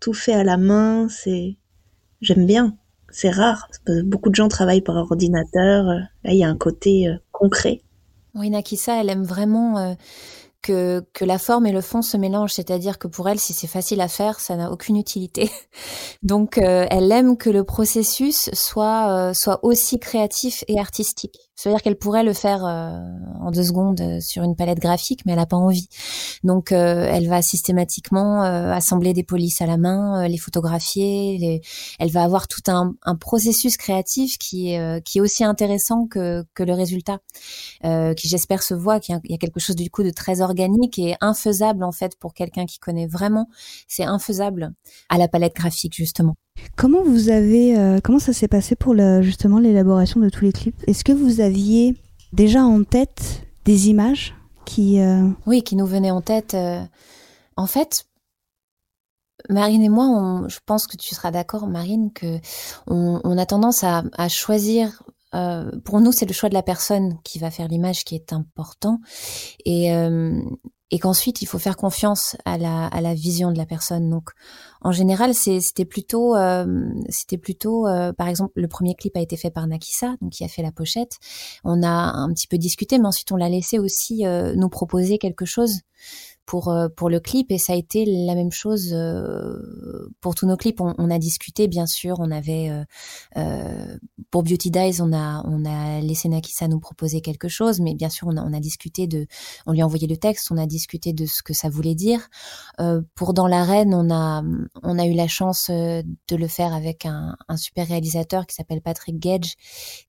tout fait à la main. C'est, j'aime bien. C'est rare. Beaucoup de gens travaillent par ordinateur. Là, il y a un côté euh, concret. Oui, Nakisa, elle aime vraiment euh, que, que la forme et le fond se mélangent, c'est-à-dire que pour elle, si c'est facile à faire, ça n'a aucune utilité. Donc, euh, elle aime que le processus soit euh, soit aussi créatif et artistique. C'est-à-dire qu'elle pourrait le faire euh, en deux secondes euh, sur une palette graphique, mais elle n'a pas envie. Donc, euh, elle va systématiquement assembler des polices à la main, les photographier. Les... Elle va avoir tout un, un processus créatif qui est, qui est aussi intéressant que, que le résultat, qui j'espère se voit, qu'il y a quelque chose du coup de très organique et infaisable en fait pour quelqu'un qui connaît vraiment. C'est infaisable à la palette graphique justement. Comment vous avez, euh, comment ça s'est passé pour justement l'élaboration de tous les clips? Est-ce que vous aviez déjà en tête des images qui euh... Oui, qui nous venaient en tête. Euh... En fait, Marine et moi, on, je pense que tu seras d'accord, Marine, que on, on, a tendance à, à choisir. Euh, pour nous, c'est le choix de la personne qui va faire l'image qui est important, et, euh, et qu'ensuite il faut faire confiance à la, à la vision de la personne. Donc en général, c'était plutôt, euh, c'était plutôt, euh, par exemple, le premier clip a été fait par Nakisa, donc qui a fait la pochette. On a un petit peu discuté, mais ensuite on l'a laissé aussi euh, nous proposer quelque chose pour euh, pour le clip et ça a été la même chose euh, pour tous nos clips. On, on, a discuté bien sûr, on avait euh, pour Beauty Dies, on a on a laissé Nakisa nous proposer quelque chose, mais bien sûr on a, on a discuté de, on lui a envoyé le texte, on a discuté de ce que ça voulait dire. pour Dans l'arène, on a on a eu la chance de le faire avec un, un super réalisateur qui s'appelle Patrick Gage,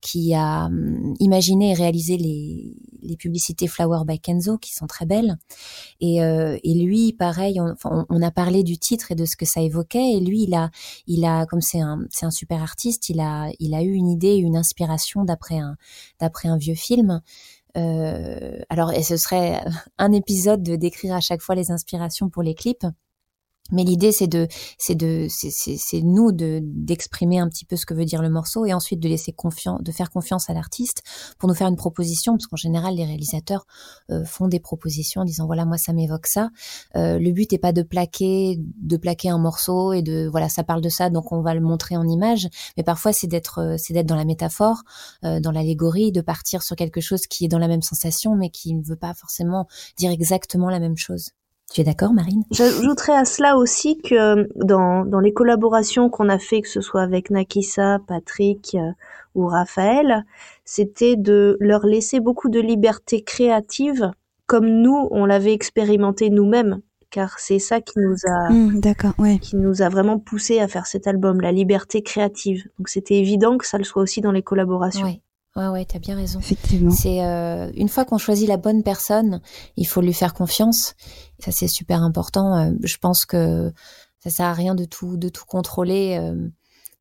qui a hum, imaginé et réalisé les les publicités Flower by Kenzo qui sont très belles et euh, et lui, pareil, on, on, a parlé du titre et de ce que ça évoquait. Et lui, il a, il a, comme c'est un, c'est un super artiste, il a, il a eu une idée, une inspiration d'après un, d'après un vieux film. Euh, alors, et ce serait un épisode de décrire à chaque fois les inspirations pour les clips. Mais l'idée, c'est de, c'est de, c'est nous de d'exprimer un petit peu ce que veut dire le morceau et ensuite de laisser confiance, de faire confiance à l'artiste pour nous faire une proposition, parce qu'en général, les réalisateurs euh, font des propositions en disant voilà, moi ça m'évoque ça. Euh, le but est pas de plaquer, de plaquer un morceau et de voilà, ça parle de ça, donc on va le montrer en image. Mais parfois, c'est d'être, euh, c'est d'être dans la métaphore, euh, dans l'allégorie, de partir sur quelque chose qui est dans la même sensation, mais qui ne veut pas forcément dire exactement la même chose. Tu es d'accord, Marine? J'ajouterais à cela aussi que euh, dans, dans les collaborations qu'on a fait, que ce soit avec Nakisa, Patrick euh, ou Raphaël, c'était de leur laisser beaucoup de liberté créative, comme nous, on l'avait expérimenté nous-mêmes car c'est ça qui nous a mmh, ouais. qui nous a vraiment poussé à faire cet album la liberté créative. Donc c'était évident que ça le soit aussi dans les collaborations. Ouais, ouais, t'as bien raison. Effectivement. C'est euh, une fois qu'on choisit la bonne personne, il faut lui faire confiance. Ça, c'est super important. Euh, je pense que ça sert à rien de tout, de tout contrôler. Euh,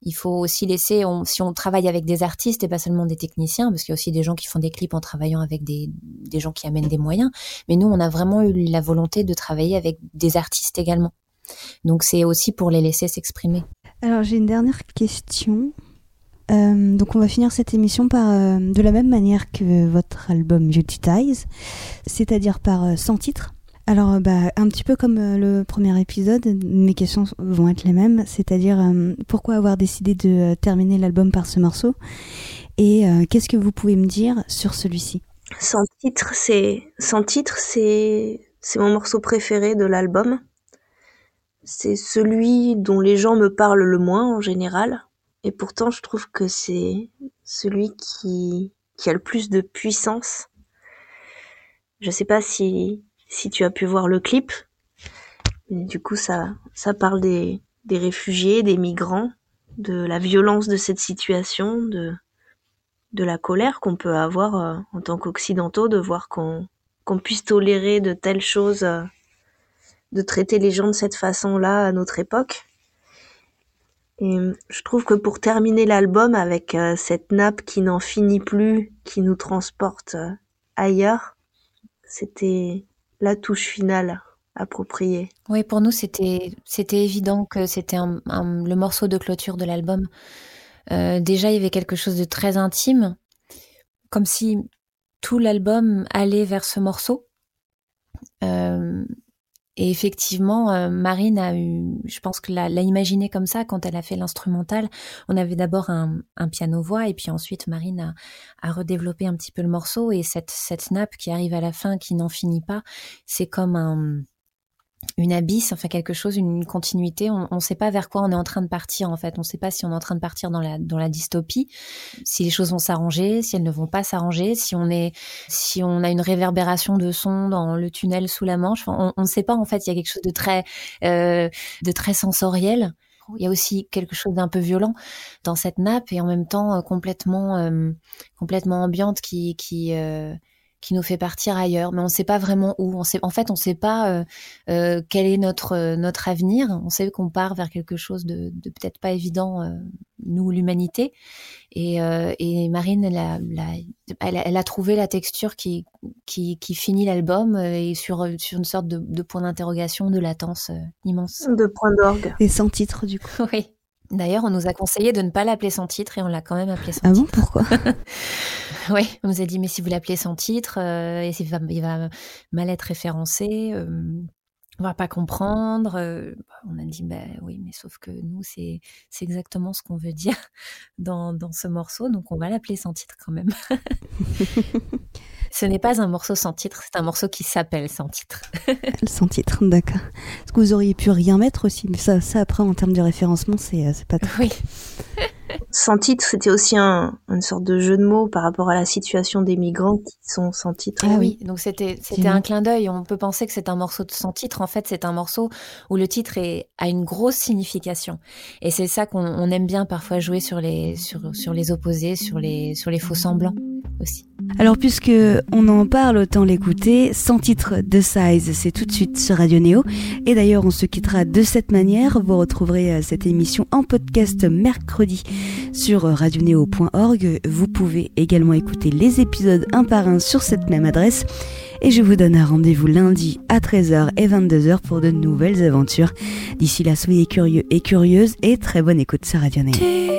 il faut aussi laisser, on, si on travaille avec des artistes et pas seulement des techniciens, parce qu'il y a aussi des gens qui font des clips en travaillant avec des, des gens qui amènent des moyens. Mais nous, on a vraiment eu la volonté de travailler avec des artistes également. Donc c'est aussi pour les laisser s'exprimer. Alors j'ai une dernière question. Euh, donc on va finir cette émission par euh, de la même manière que votre album Beauty Ties, c'est-à-dire par euh, sans titre. Alors bah, un petit peu comme le premier épisode, mes questions vont être les mêmes, c'est-à-dire pourquoi avoir décidé de terminer l'album par ce morceau et qu'est-ce que vous pouvez me dire sur celui-ci? Sans titre, c'est sans titre, c'est c'est mon morceau préféré de l'album. C'est celui dont les gens me parlent le moins en général et pourtant, je trouve que c'est celui qui, qui a le plus de puissance. Je sais pas si, si tu as pu voir le clip. Mais du coup, ça, ça parle des, des réfugiés, des migrants, de la violence de cette situation, de, de la colère qu'on peut avoir euh, en tant qu'occidentaux, de voir qu'on qu'on puisse tolérer de telles choses, euh, de traiter les gens de cette façon-là à notre époque. Et je trouve que pour terminer l'album avec euh, cette nappe qui n'en finit plus, qui nous transporte euh, ailleurs, c'était la touche finale appropriée. Oui, pour nous, c'était évident que c'était le morceau de clôture de l'album. Euh, déjà, il y avait quelque chose de très intime, comme si tout l'album allait vers ce morceau. Et effectivement, euh, Marine a eu, je pense que l'a, l'a imaginé comme ça quand elle a fait l'instrumental. On avait d'abord un, un piano-voix et puis ensuite Marine a, a, redéveloppé un petit peu le morceau et cette, cette nappe qui arrive à la fin, qui n'en finit pas, c'est comme un, une abysse, enfin quelque chose, une continuité. On ne sait pas vers quoi on est en train de partir en fait. On ne sait pas si on est en train de partir dans la dans la dystopie, si les choses vont s'arranger, si elles ne vont pas s'arranger, si on est si on a une réverbération de son dans le tunnel sous la Manche. on ne sait pas en fait. Il y a quelque chose de très euh, de très sensoriel. Il y a aussi quelque chose d'un peu violent dans cette nappe et en même temps euh, complètement euh, complètement ambiante qui qui euh, qui nous fait partir ailleurs, mais on ne sait pas vraiment où. On sait, en fait, on ne sait pas euh, euh, quel est notre euh, notre avenir. On sait qu'on part vers quelque chose de, de peut-être pas évident, euh, nous l'humanité. Et, euh, et, Marine, elle a, elle, a, elle a, trouvé la texture qui qui, qui finit l'album et sur sur une sorte de, de point d'interrogation, de latence immense. De point d'orgue. Et sans titre du coup. oui. D'ailleurs, on nous a conseillé de ne pas l'appeler sans titre et on l'a quand même appelé sans ah titre. Ah bon, pourquoi? Oui, on nous a dit, mais si vous l'appelez sans titre, euh, il, va, il, va, mal être référencé, euh, on va pas comprendre. Euh, on a dit, bah oui, mais sauf que nous, c'est exactement ce qu'on veut dire dans, dans ce morceau, donc on va l'appeler sans titre quand même. Ce n'est pas un morceau sans titre, c'est un morceau qui s'appelle sans titre. sans titre, d'accord. Est-ce que vous auriez pu rien mettre aussi? Mais ça, ça après, en termes de référencement, c'est pas très... Oui. sans titre, c'était aussi un, une sorte de jeu de mots par rapport à la situation des migrants qui sont sans titre. Ah oui, donc c'était c'était un clin d'œil. On peut penser que c'est un morceau de sans titre. En fait, c'est un morceau où le titre est, a une grosse signification. Et c'est ça qu'on aime bien parfois jouer sur les sur, sur les opposés, sur les sur les faux semblants aussi. Alors puisque on en parle, autant l'écouter. Sans titre de Size, c'est tout de suite sur Radio Néo. Et d'ailleurs, on se quittera de cette manière. Vous retrouverez euh, cette émission en podcast mercredi sur radionéo.org. Vous pouvez également écouter les épisodes un par un sur cette même adresse. Et je vous donne un rendez-vous lundi à 13h et 22h pour de nouvelles aventures. D'ici là, soyez curieux et curieuses et très bonne écoute sur Radio Néo.